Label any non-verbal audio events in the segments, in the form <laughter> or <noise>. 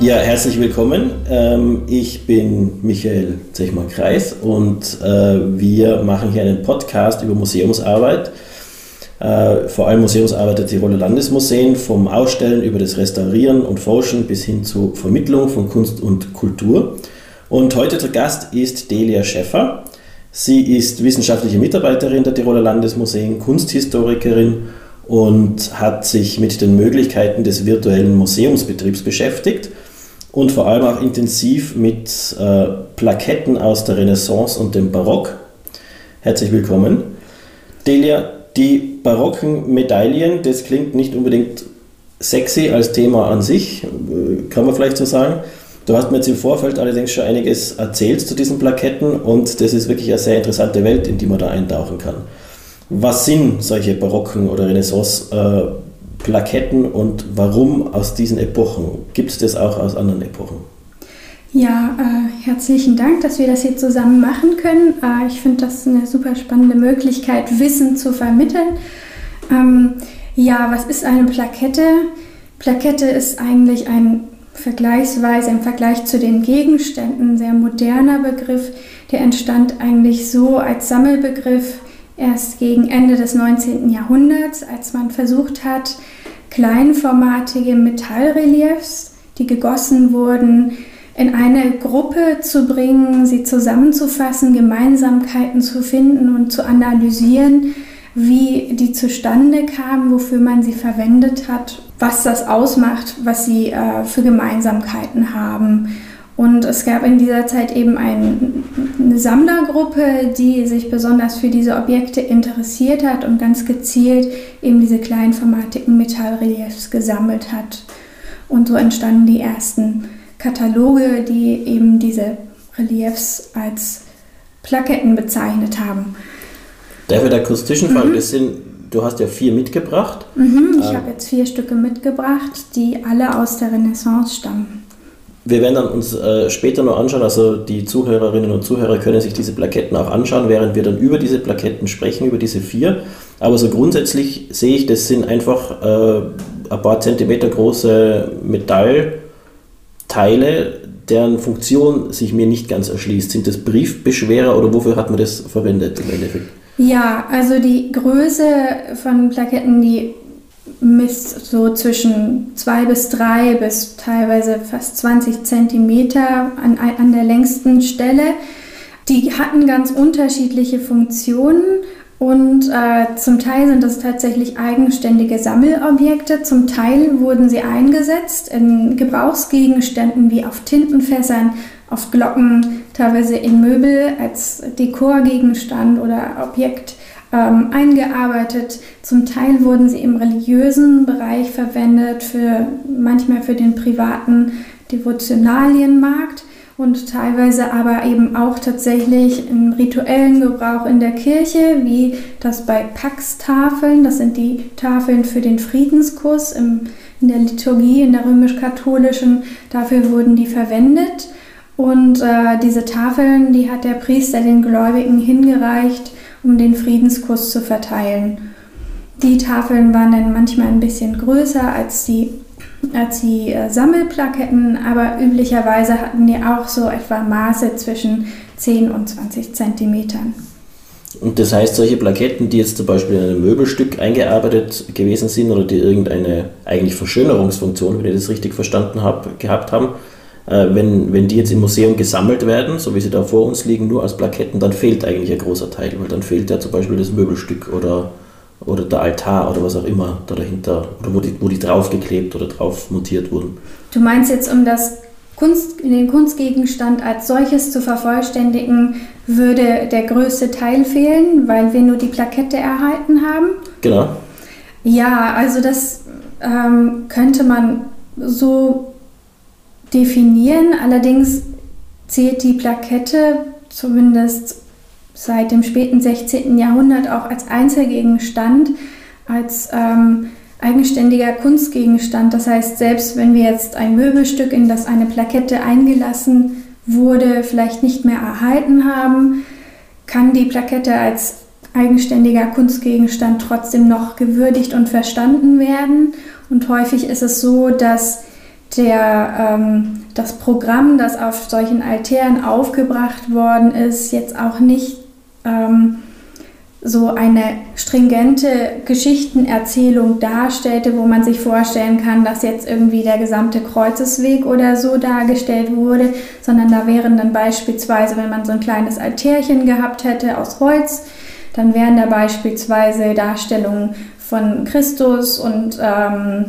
Ja, herzlich willkommen. Ähm, ich bin Michael Zechmann-Kreis und äh, wir machen hier einen Podcast über Museumsarbeit. Äh, vor allem Museumsarbeit der Tiroler Landesmuseen, vom Ausstellen über das Restaurieren und Forschen bis hin zur Vermittlung von Kunst und Kultur. Und heute zu Gast ist Delia Schäffer. Sie ist wissenschaftliche Mitarbeiterin der Tiroler Landesmuseen, Kunsthistorikerin und hat sich mit den Möglichkeiten des virtuellen Museumsbetriebs beschäftigt und vor allem auch intensiv mit äh, Plaketten aus der Renaissance und dem Barock. Herzlich willkommen. Delia, die barocken Medaillen, das klingt nicht unbedingt sexy als Thema an sich, äh, kann man vielleicht so sagen. Du hast mir jetzt im Vorfeld allerdings schon einiges erzählt zu diesen Plaketten und das ist wirklich eine sehr interessante Welt, in die man da eintauchen kann. Was sind solche barocken oder Renaissance äh, Plaketten und warum aus diesen Epochen? Gibt es das auch aus anderen Epochen? Ja, äh, herzlichen Dank, dass wir das hier zusammen machen können. Äh, ich finde das eine super spannende Möglichkeit, Wissen zu vermitteln. Ähm, ja, was ist eine Plakette? Plakette ist eigentlich ein vergleichsweise im Vergleich zu den Gegenständen sehr moderner Begriff. Der entstand eigentlich so als Sammelbegriff erst gegen Ende des 19. Jahrhunderts, als man versucht hat, kleinformatige Metallreliefs, die gegossen wurden, in eine Gruppe zu bringen, sie zusammenzufassen, Gemeinsamkeiten zu finden und zu analysieren, wie die zustande kamen, wofür man sie verwendet hat, was das ausmacht, was sie äh, für Gemeinsamkeiten haben. Und es gab in dieser Zeit eben ein, eine Sammlergruppe, die sich besonders für diese Objekte interessiert hat und ganz gezielt eben diese kleinformatigen Metallreliefs gesammelt hat. Und so entstanden die ersten Kataloge, die eben diese Reliefs als Plaketten bezeichnet haben. Darf ich da kurz zwischenfragen? Mhm. Das sind, du hast ja vier mitgebracht. Mhm, ich ähm. habe jetzt vier Stücke mitgebracht, die alle aus der Renaissance stammen. Wir werden dann uns äh, später noch anschauen, also die Zuhörerinnen und Zuhörer können sich diese Plaketten auch anschauen, während wir dann über diese Plaketten sprechen, über diese vier. Aber so grundsätzlich sehe ich, das sind einfach äh, ein paar Zentimeter große Metallteile, deren Funktion sich mir nicht ganz erschließt. Sind das Briefbeschwerer oder wofür hat man das verwendet im Endeffekt? Ja, also die Größe von Plaketten, die misst so zwischen zwei bis drei bis teilweise fast 20 Zentimeter an, an der längsten Stelle. Die hatten ganz unterschiedliche Funktionen und äh, zum Teil sind das tatsächlich eigenständige Sammelobjekte, zum Teil wurden sie eingesetzt in Gebrauchsgegenständen wie auf Tintenfässern, auf Glocken, teilweise in Möbel als Dekorgegenstand oder Objekt ähm, eingearbeitet. Zum Teil wurden sie im religiösen Bereich verwendet, für, manchmal für den privaten Devotionalienmarkt und teilweise aber eben auch tatsächlich im rituellen Gebrauch in der Kirche, wie das bei Pax-Tafeln, das sind die Tafeln für den Friedenskuss im, in der Liturgie, in der römisch-katholischen, dafür wurden die verwendet. Und äh, diese Tafeln, die hat der Priester den Gläubigen hingereicht, um den Friedenskuss zu verteilen. Die Tafeln waren dann manchmal ein bisschen größer als die, als die äh, Sammelplaketten, aber üblicherweise hatten die auch so etwa Maße zwischen 10 und 20 Zentimetern. Und das heißt, solche Plaketten, die jetzt zum Beispiel in einem Möbelstück eingearbeitet gewesen sind oder die irgendeine eigentlich Verschönerungsfunktion, wenn ich das richtig verstanden habe, gehabt haben, wenn, wenn die jetzt im Museum gesammelt werden, so wie sie da vor uns liegen, nur als Plaketten, dann fehlt eigentlich ein großer Teil, weil dann fehlt ja zum Beispiel das Möbelstück oder, oder der Altar oder was auch immer da dahinter, oder wo die, wo die draufgeklebt oder drauf montiert wurden. Du meinst jetzt, um das Kunst, den Kunstgegenstand als solches zu vervollständigen, würde der größte Teil fehlen, weil wir nur die Plakette erhalten haben? Genau. Ja, also das ähm, könnte man so definieren. Allerdings zählt die Plakette zumindest seit dem späten 16. Jahrhundert auch als Einzelgegenstand, als ähm, eigenständiger Kunstgegenstand. Das heißt, selbst wenn wir jetzt ein Möbelstück, in das eine Plakette eingelassen wurde, vielleicht nicht mehr erhalten haben, kann die Plakette als eigenständiger Kunstgegenstand trotzdem noch gewürdigt und verstanden werden. Und häufig ist es so, dass der, ähm, das Programm, das auf solchen Altären aufgebracht worden ist, jetzt auch nicht ähm, so eine stringente Geschichtenerzählung darstellte, wo man sich vorstellen kann, dass jetzt irgendwie der gesamte Kreuzesweg oder so dargestellt wurde, sondern da wären dann beispielsweise, wenn man so ein kleines Altärchen gehabt hätte aus Holz, dann wären da beispielsweise Darstellungen von Christus und ähm,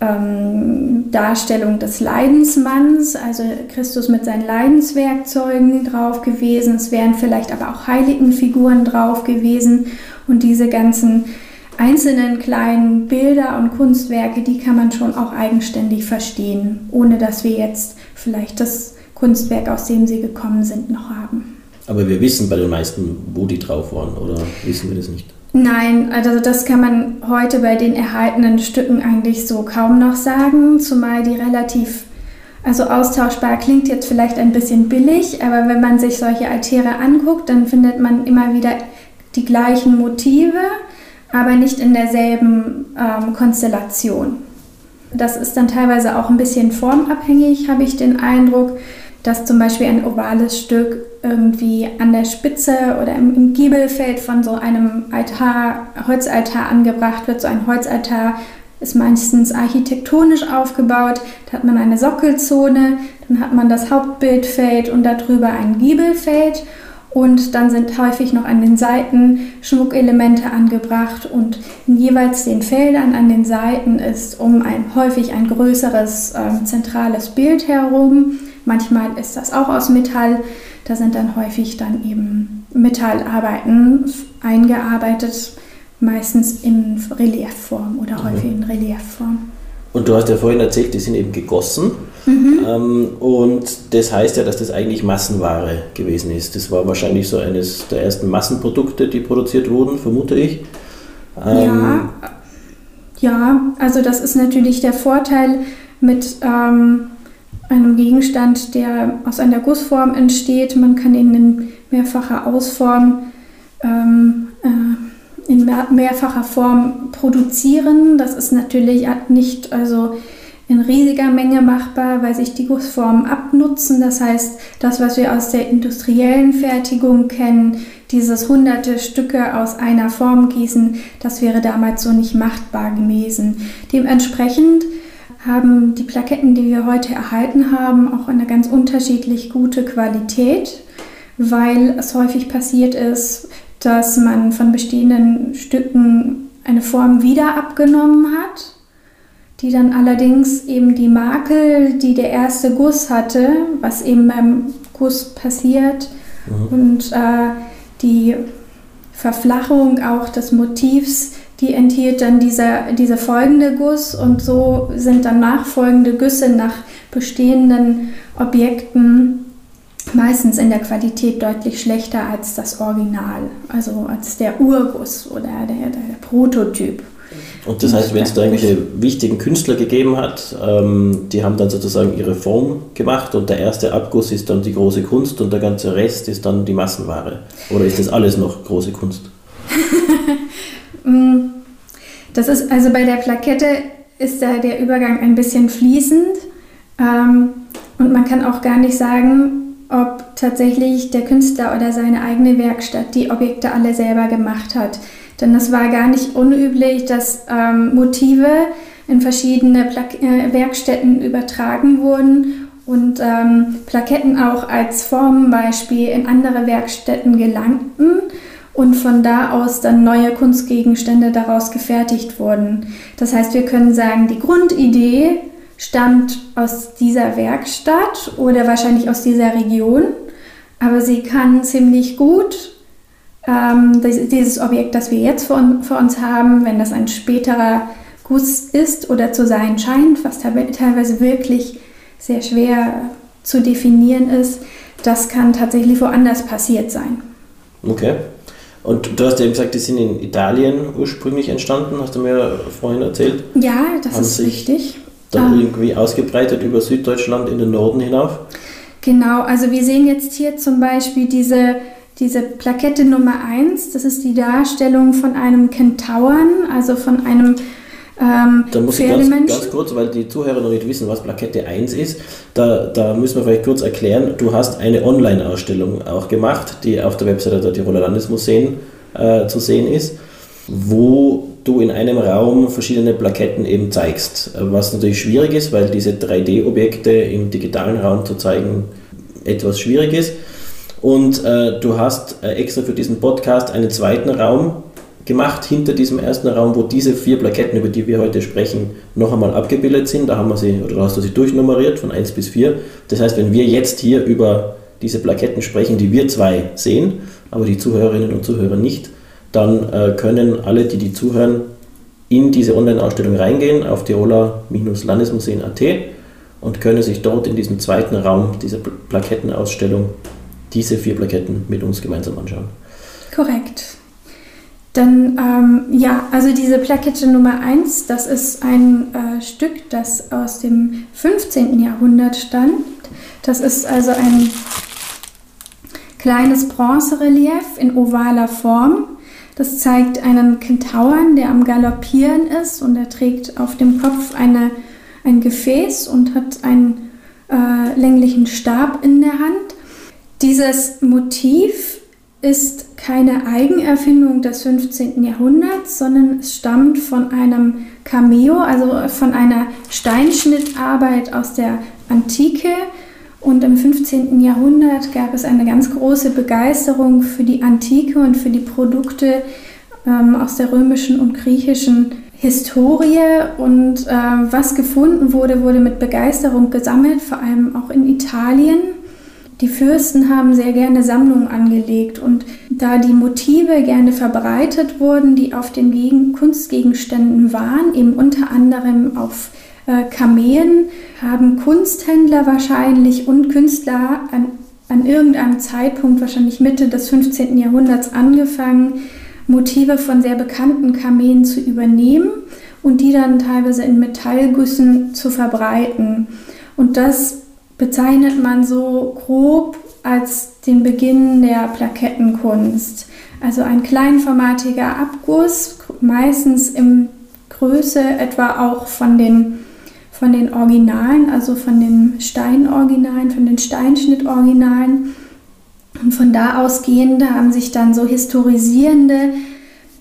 ähm, Darstellung des Leidensmanns, also Christus mit seinen Leidenswerkzeugen drauf gewesen. Es wären vielleicht aber auch Heiligenfiguren drauf gewesen und diese ganzen einzelnen kleinen Bilder und Kunstwerke, die kann man schon auch eigenständig verstehen, ohne dass wir jetzt vielleicht das Kunstwerk, aus dem sie gekommen sind, noch haben. Aber wir wissen bei den meisten, wo die drauf waren, oder wissen wir das nicht? Nein, also das kann man heute bei den erhaltenen Stücken eigentlich so kaum noch sagen, zumal die relativ, also austauschbar klingt jetzt vielleicht ein bisschen billig, aber wenn man sich solche Altäre anguckt, dann findet man immer wieder die gleichen Motive, aber nicht in derselben ähm, Konstellation. Das ist dann teilweise auch ein bisschen formabhängig, habe ich den Eindruck dass zum Beispiel ein ovales Stück irgendwie an der Spitze oder im, im Giebelfeld von so einem Altar, Holzaltar angebracht wird. So ein Holzaltar ist meistens architektonisch aufgebaut. Da hat man eine Sockelzone, dann hat man das Hauptbildfeld und darüber ein Giebelfeld. Und dann sind häufig noch an den Seiten Schmuckelemente angebracht und in jeweils den Feldern an den Seiten ist um ein häufig ein größeres äh, zentrales Bild herum Manchmal ist das auch aus Metall. Da sind dann häufig dann eben Metallarbeiten eingearbeitet, meistens in Reliefform oder mhm. häufig in Reliefform. Und du hast ja vorhin erzählt, die sind eben gegossen. Mhm. Ähm, und das heißt ja, dass das eigentlich Massenware gewesen ist. Das war wahrscheinlich so eines der ersten Massenprodukte, die produziert wurden, vermute ich. Ähm, ja, ja, also das ist natürlich der Vorteil mit ähm, einem Gegenstand, der aus einer Gussform entsteht. Man kann ihn in mehrfacher Ausform, ähm, äh, in mehr, mehrfacher Form produzieren. Das ist natürlich nicht also in riesiger Menge machbar, weil sich die Gussformen abnutzen. Das heißt, das, was wir aus der industriellen Fertigung kennen, dieses hunderte Stücke aus einer Form gießen, das wäre damals so nicht machbar gewesen. Dementsprechend haben die Plaketten, die wir heute erhalten haben, auch eine ganz unterschiedlich gute Qualität, weil es häufig passiert ist, dass man von bestehenden Stücken eine Form wieder abgenommen hat, die dann allerdings eben die Makel, die der erste Guss hatte, was eben beim Guss passiert, mhm. und äh, die Verflachung auch des Motivs die enthielt dann dieser, dieser folgende Guss und so sind dann nachfolgende Güsse nach bestehenden Objekten meistens in der Qualität deutlich schlechter als das Original, also als der Urguss oder der, der Prototyp. Und das heißt, wenn es da irgendwelche wichtigen Künstler gegeben hat, ähm, die haben dann sozusagen ihre Form gemacht und der erste Abguss ist dann die große Kunst und der ganze Rest ist dann die Massenware. Oder ist das alles noch große Kunst? <laughs> Mm, das ist also bei der Plakette ist da der Übergang ein bisschen fließend ähm, und man kann auch gar nicht sagen, ob tatsächlich der Künstler oder seine eigene Werkstatt die Objekte alle selber gemacht hat. Denn es war gar nicht unüblich, dass ähm, Motive in verschiedene Pla äh, Werkstätten übertragen wurden und ähm, Plaketten auch als Formbeispiel in andere Werkstätten gelangten und von da aus dann neue Kunstgegenstände daraus gefertigt wurden. Das heißt, wir können sagen, die Grundidee stammt aus dieser Werkstatt oder wahrscheinlich aus dieser Region, aber sie kann ziemlich gut ähm, dieses Objekt, das wir jetzt vor, vor uns haben, wenn das ein späterer Guss ist oder zu sein scheint, was teilweise wirklich sehr schwer zu definieren ist, das kann tatsächlich woanders passiert sein. Okay. Und du hast eben gesagt, die sind in Italien ursprünglich entstanden, hast du mir vorhin erzählt. Ja, das Haben ist richtig. Dann ähm, irgendwie ausgebreitet über Süddeutschland in den Norden hinauf. Genau, also wir sehen jetzt hier zum Beispiel diese, diese Plakette Nummer 1. Das ist die Darstellung von einem Kentauren, also von einem ähm, da muss ich ganz, ganz, kurz, weil die Zuhörer noch nicht wissen, was Plakette 1 ist, da, da müssen wir vielleicht kurz erklären, du hast eine Online-Ausstellung auch gemacht, die auf der Webseite der Tiroler Landesmuseen äh, zu sehen ist, wo du in einem Raum verschiedene Plaketten eben zeigst. Was natürlich schwierig ist, weil diese 3D-Objekte im digitalen Raum zu zeigen etwas schwierig ist. Und äh, du hast äh, extra für diesen Podcast einen zweiten Raum gemacht hinter diesem ersten Raum, wo diese vier Plaketten, über die wir heute sprechen, noch einmal abgebildet sind. Da haben wir sie, oder hast du sie durchnummeriert von 1 bis 4. Das heißt, wenn wir jetzt hier über diese Plaketten sprechen, die wir zwei sehen, aber die Zuhörerinnen und Zuhörer nicht, dann äh, können alle, die die zuhören, in diese Online-Ausstellung reingehen auf tiroler-landesmuseen.at und können sich dort in diesem zweiten Raum dieser Plakettenausstellung diese vier Plaketten mit uns gemeinsam anschauen. Korrekt. Dann, ähm, ja, also diese Plakette Nummer 1, das ist ein äh, Stück, das aus dem 15. Jahrhundert stammt. Das ist also ein kleines Bronzerelief in ovaler Form. Das zeigt einen Kentauren, der am Galoppieren ist und er trägt auf dem Kopf eine, ein Gefäß und hat einen äh, länglichen Stab in der Hand. Dieses Motiv ist keine Eigenerfindung des 15. Jahrhunderts, sondern es stammt von einem Cameo, also von einer Steinschnittarbeit aus der Antike. Und im 15. Jahrhundert gab es eine ganz große Begeisterung für die Antike und für die Produkte ähm, aus der römischen und griechischen Historie. Und äh, was gefunden wurde, wurde mit Begeisterung gesammelt, vor allem auch in Italien. Die Fürsten haben sehr gerne Sammlungen angelegt und da die Motive gerne verbreitet wurden, die auf den Gegen Kunstgegenständen waren, eben unter anderem auf äh, Kamelen, haben Kunsthändler wahrscheinlich und Künstler an, an irgendeinem Zeitpunkt, wahrscheinlich Mitte des 15. Jahrhunderts, angefangen, Motive von sehr bekannten Kamelen zu übernehmen und die dann teilweise in Metallgüssen zu verbreiten. Und das bezeichnet man so grob als den Beginn der Plakettenkunst. Also ein kleinformatiger Abguss, meistens in Größe etwa auch von den, von den Originalen, also von den Steinoriginalen, von den Steinschnittoriginalen. Und von da ausgehend haben sich dann so historisierende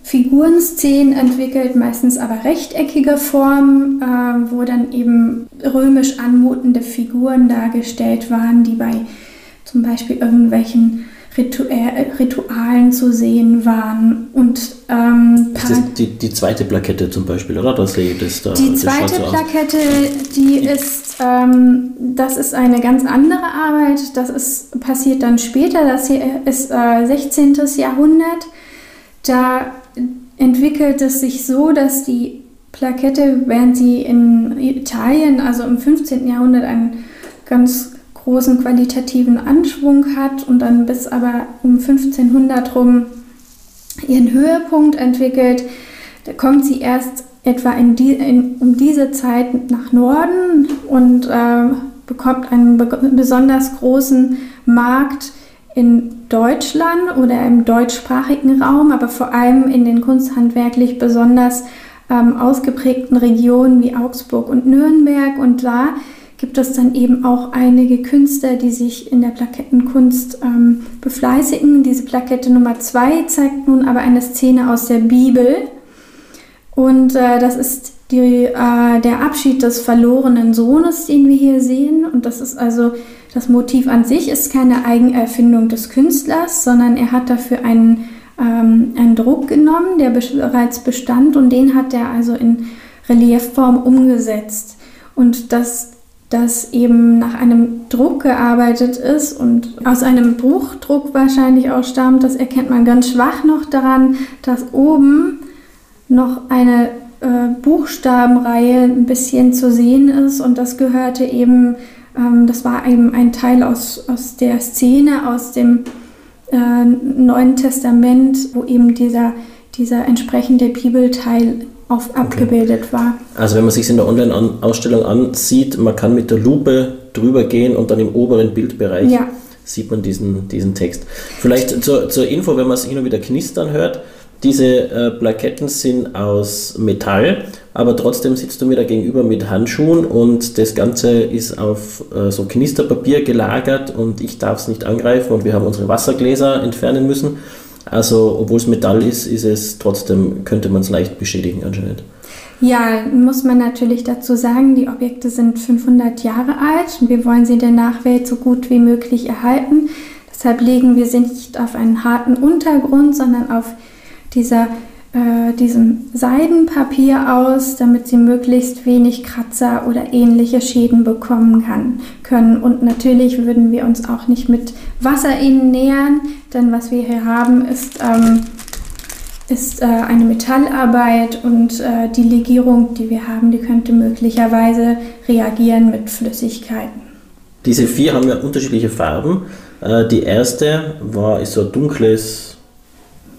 Figurenszenen entwickelt, meistens aber rechteckige Formen, äh, wo dann eben römisch anmutende Figuren dargestellt waren, die bei zum Beispiel irgendwelchen Ritu äh, Ritualen zu sehen waren. Und, ähm, das ist die, die zweite Plakette zum Beispiel, oder? Das, das da, die zweite Plakette, die ist, ähm, das ist eine ganz andere Arbeit. Das ist, passiert dann später. Das hier ist äh, 16. Jahrhundert. Da entwickelt es sich so, dass die Plakette, während sie in Italien, also im 15. Jahrhundert, einen ganz großen qualitativen Anschwung hat und dann bis aber um 1500 rum ihren Höhepunkt entwickelt, da kommt sie erst etwa in die, in, um diese Zeit nach Norden und äh, bekommt einen be besonders großen Markt in Deutschland oder im deutschsprachigen Raum, aber vor allem in den kunsthandwerklich besonders ähm, ausgeprägten Regionen wie Augsburg und Nürnberg. Und da gibt es dann eben auch einige Künstler, die sich in der Plakettenkunst ähm, befleißigen. Diese Plakette Nummer 2 zeigt nun aber eine Szene aus der Bibel. Und äh, das ist die, äh, der Abschied des verlorenen Sohnes, den wir hier sehen. Und das ist also das Motiv an sich ist keine Eigenerfindung des Künstlers, sondern er hat dafür einen, ähm, einen Druck genommen, der bereits bestand und den hat er also in Reliefform umgesetzt. Und dass das eben nach einem Druck gearbeitet ist und aus einem Buchdruck wahrscheinlich auch stammt, das erkennt man ganz schwach noch daran, dass oben noch eine äh, Buchstabenreihe ein bisschen zu sehen ist und das gehörte eben ähm, das war eben ein Teil aus, aus der Szene, aus dem äh, Neuen Testament, wo eben dieser, dieser entsprechende Bibelteil auf, okay. abgebildet war. Also wenn man sich in der Online-Ausstellung ansieht, man kann mit der Lupe drüber gehen und dann im oberen Bildbereich ja. sieht man diesen, diesen Text. Vielleicht zur, zur Info, wenn man es hin und wieder knistern hört, Diese äh, Plaketten sind aus Metall, aber trotzdem sitzt du mir da gegenüber mit Handschuhen und das Ganze ist auf äh, so Knisterpapier gelagert und ich darf es nicht angreifen und wir haben unsere Wassergläser entfernen müssen. Also, obwohl es Metall ist, ist es trotzdem, könnte man es leicht beschädigen anscheinend. Ja, muss man natürlich dazu sagen, die Objekte sind 500 Jahre alt und wir wollen sie der Nachwelt so gut wie möglich erhalten. Deshalb legen wir sie nicht auf einen harten Untergrund, sondern auf dieser, äh, diesem Seidenpapier aus, damit sie möglichst wenig Kratzer oder ähnliche Schäden bekommen kann, können. Und natürlich würden wir uns auch nicht mit Wasser ihnen nähern, denn was wir hier haben ist, ähm, ist äh, eine Metallarbeit und äh, die Legierung, die wir haben, die könnte möglicherweise reagieren mit Flüssigkeiten. Diese vier haben ja unterschiedliche Farben. Äh, die erste war, ist so ein dunkles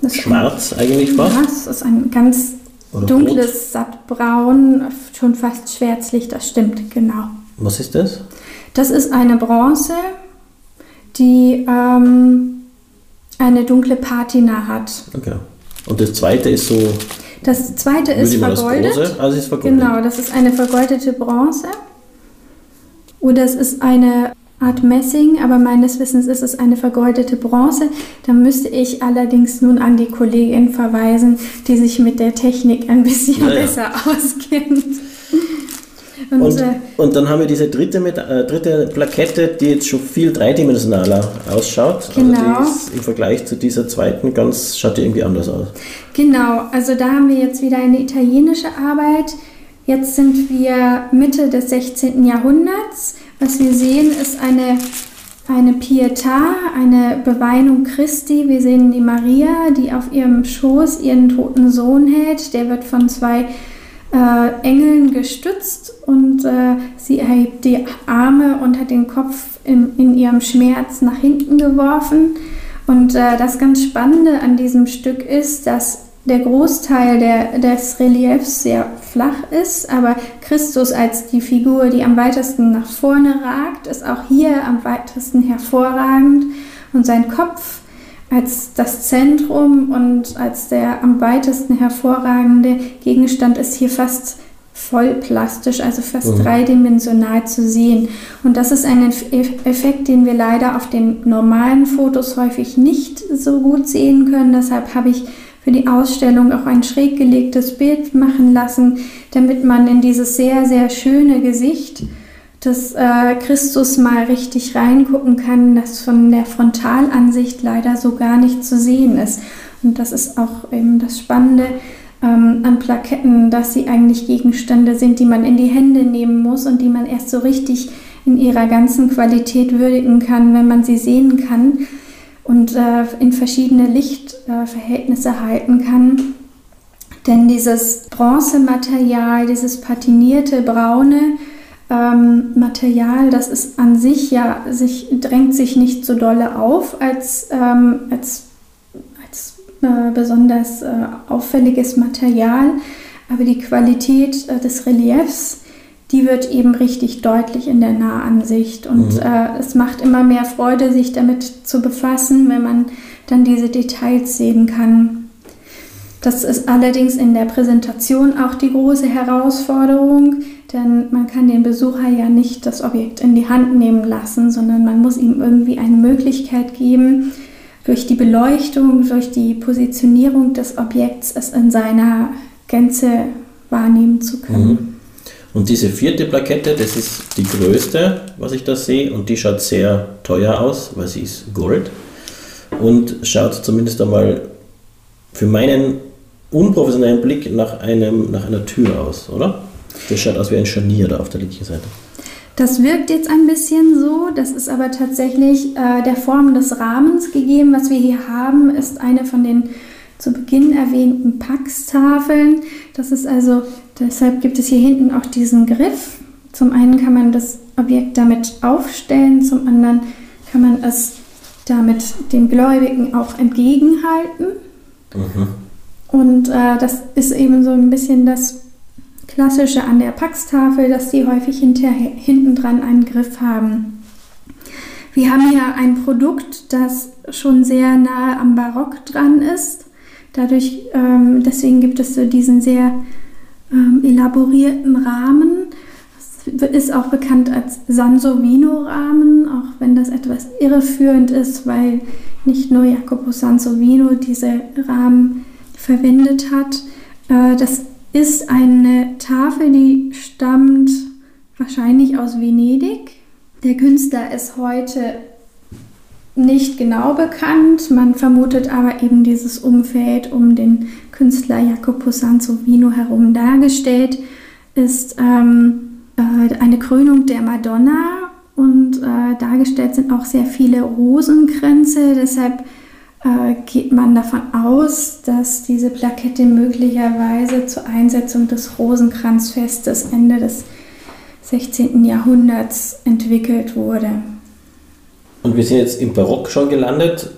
Das Schwarz eigentlich fast. Ja, es ist ein ganz Oder dunkles Sattbraun, schon fast schwärzlich, das stimmt, genau. Was ist das? Das ist eine Bronze, die ähm, eine dunkle Patina hat. Okay. Und das zweite ist so, Das zweite ist würde man das vergoldet. Bronze? Also ist vergoldet. Genau, das ist eine vergoldete Bronze. Oder es ist eine Art Messing, aber meines Wissens ist es eine vergoldete Bronze. Da müsste ich allerdings nun an die Kollegin verweisen, die sich mit der Technik ein bisschen Ja, ja. besser auskennt. <laughs> Und, Und, äh, und dann haben wir diese dritte, mit, äh, dritte Plakette, die jetzt schon viel dreidimensionaler ausschaut. Genau. Also die ist im Vergleich zu dieser zweiten ganz, schaut die irgendwie anders aus. Genau, also da haben wir jetzt wieder eine italienische Arbeit. Jetzt sind wir Mitte des 16. Jahrhunderts. Was wir sehen, ist eine, eine Pietà, eine Beweinung Christi. Wir sehen die Maria, die auf ihrem Schoß ihren toten Sohn hält. Der wird von zwei äh, Engeln gestützt und äh, sie erhebt die Arme und hat den Kopf in, in ihrem Schmerz nach hinten geworfen. Und äh, das ganz Spannende an diesem Stück ist, dass der Großteil der, des Reliefs sehr flach ist, aber Christus als die Figur, die am weitesten nach vorne ragt, ist auch hier am weitesten hervorragend und sein Kopf als das Zentrum und als der am weitesten hervorragende Gegenstand ist hier fast voll plastisch, also fast Mhm. dreidimensional zu sehen. Und das ist ein Eff- Effekt, den wir leider auf den normalen Fotos häufig nicht so gut sehen können. Deshalb habe ich für die Ausstellung auch ein schräg gelegtes Bild machen lassen, damit man in dieses sehr, sehr schöne Gesicht des äh, Christus mal richtig reingucken kann, das von der Frontalansicht leider so gar nicht zu sehen ist. Und das ist auch eben das Spannende ähm, an Plaketten, dass sie eigentlich Gegenstände sind, die man in die Hände nehmen muss und die man erst so richtig in ihrer ganzen Qualität würdigen kann, wenn man sie sehen kann und äh, in verschiedene Lichtverhältnisse äh, halten kann. Denn dieses Bronzematerial, dieses patinierte braune ähm, Material, das ist an sich ja, sich, drängt sich nicht so dolle auf als, ähm, als, als äh, besonders äh, auffälliges Material, aber die Qualität äh, des Reliefs, die wird eben richtig deutlich in der Nahansicht und Mhm. äh, es macht immer mehr Freude, sich damit zu befassen, wenn man dann diese Details sehen kann. Das ist allerdings in der Präsentation auch die große Herausforderung, denn man kann den Besucher ja nicht das Objekt in die Hand nehmen lassen, sondern man muss ihm irgendwie eine Möglichkeit geben, durch die Beleuchtung, durch die Positionierung des Objekts es in seiner Gänze wahrnehmen zu können. Mhm. Und diese vierte Plakette, das ist die größte, was ich da sehe, und die schaut sehr teuer aus, weil sie ist Gold und schaut zumindest einmal für meinen unprofessionellen Blick nach, einem, nach einer Tür aus, oder? Das schaut aus wie ein Scharnier da auf der linken Seite. Das wirkt jetzt ein bisschen so, das ist aber tatsächlich äh, der Form des Rahmens gegeben. Was wir hier haben, ist eine von den zu Beginn erwähnten Pax-Tafeln. Das ist also, deshalb gibt es hier hinten auch diesen Griff. Zum einen kann man das Objekt damit aufstellen, zum anderen kann man es damit dem Gläubigen auch entgegenhalten. Mhm. Und äh, das ist eben so ein bisschen das Klassische an der Pax-Tafel, dass die häufig hinten dran einen Griff haben. Wir haben hier ein Produkt, das schon sehr nahe am Barock dran ist. Dadurch, ähm, deswegen gibt es so diesen sehr ähm, elaborierten Rahmen. Das ist auch bekannt als Sansovino-Rahmen, auch wenn das etwas irreführend ist, weil nicht nur Jacopo Sansovino diese Rahmen verwendet hat. Äh, das ist eine Tafel, die stammt wahrscheinlich aus Venedig. Der Künstler ist heute nicht genau bekannt. Man vermutet aber eben dieses Umfeld um den Künstler Jacopo Sansovino herum dargestellt, ist ähm, äh, eine Krönung der Madonna und äh, dargestellt sind auch sehr viele Rosenkränze. Deshalb äh, geht man davon aus, dass diese Plakette möglicherweise zur Einsetzung des Rosenkranzfestes Ende des 16. Jahrhunderts entwickelt wurde. Und wir sind jetzt im Barock schon gelandet.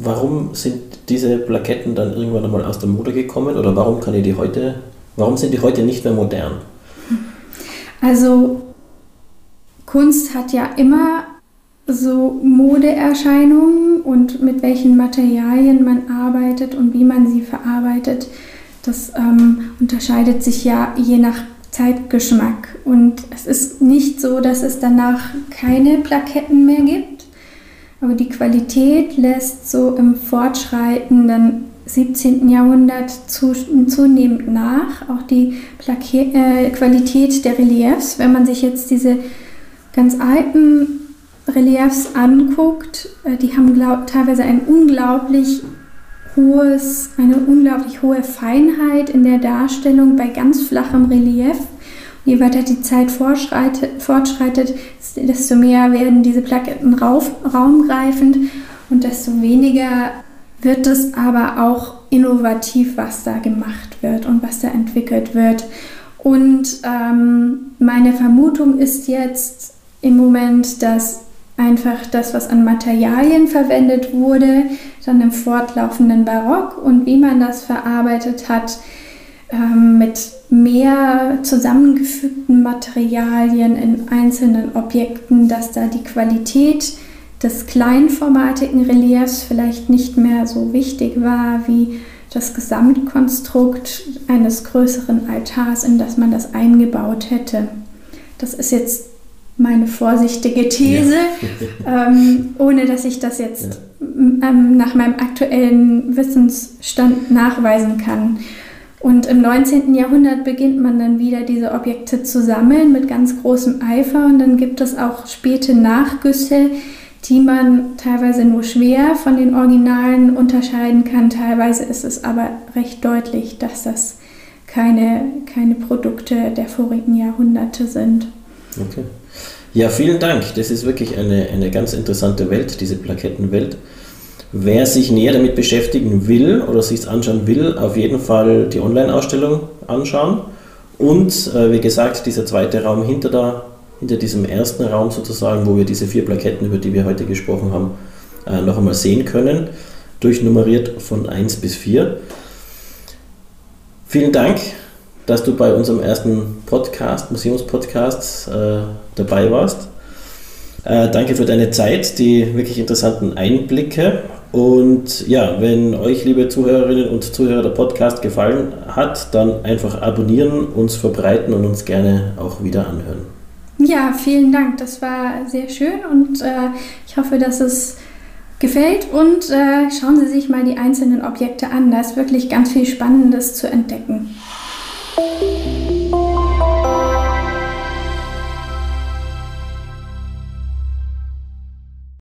Warum sind diese Plaketten dann irgendwann einmal aus der Mode gekommen oder warum kann ich die heute, warum sind die heute nicht mehr modern? Also Kunst hat ja immer so Modeerscheinungen und mit welchen Materialien man arbeitet und wie man sie verarbeitet, das ähm, unterscheidet sich ja je nach Zeitgeschmack. Und es ist nicht so, dass es danach keine Plaketten mehr gibt, aber die Qualität lässt so im fortschreitenden 17. Jahrhundert zunehmend nach. Auch die Plake äh, Qualität der Reliefs, wenn man sich jetzt diese ganz alten Reliefs anguckt, äh, die haben glaub, teilweise ein unglaublich hohes, eine unglaublich hohe Feinheit in der Darstellung bei ganz flachem Relief. Je weiter die Zeit fortschreitet, desto mehr werden diese Plaketten raumgreifend und desto weniger wird es aber auch innovativ, was da gemacht wird und was da entwickelt wird. Und ähm, meine Vermutung ist jetzt im Moment, dass einfach das, was an Materialien verwendet wurde, dann im fortlaufenden Barock und wie man das verarbeitet hat, ähm, mit mehr zusammengefügten Materialien in einzelnen Objekten, dass da die Qualität des kleinformatigen Reliefs vielleicht nicht mehr so wichtig war wie das Gesamtkonstrukt eines größeren Altars, in das man das eingebaut hätte. Das ist jetzt meine vorsichtige These, ja. <laughs> ähm, ohne dass ich das jetzt ja. ähm, nach meinem aktuellen Wissensstand nachweisen kann. Und im 19. Jahrhundert beginnt man dann wieder diese Objekte zu sammeln mit ganz großem Eifer und dann gibt es auch späte Nachgüsse, die man teilweise nur schwer von den Originalen unterscheiden kann. Teilweise ist es aber recht deutlich, dass das keine, keine Produkte der vorigen Jahrhunderte sind. Okay. Ja, vielen Dank. Das ist wirklich eine, eine ganz interessante Welt, diese Plakettenwelt. Wer sich näher damit beschäftigen will oder sich es anschauen will, auf jeden Fall die Online-Ausstellung anschauen. Und äh, wie gesagt, dieser zweite Raum hinter, da, hinter diesem ersten Raum sozusagen, wo wir diese vier Plaketten, über die wir heute gesprochen haben, äh, noch einmal sehen können, durchnummeriert von 1 bis 4. Vielen Dank dass du bei unserem ersten Podcast, Museumspodcast, äh, dabei warst. Äh, danke für deine Zeit, die wirklich interessanten Einblicke. Und ja, wenn euch, liebe Zuhörerinnen und Zuhörer, der Podcast gefallen hat, dann einfach abonnieren, uns verbreiten und uns gerne auch wieder anhören. Ja, vielen Dank. Das war sehr schön und äh, ich hoffe, dass es gefällt. Und äh, schauen Sie sich mal die einzelnen Objekte an. Da ist wirklich ganz viel Spannendes zu entdecken.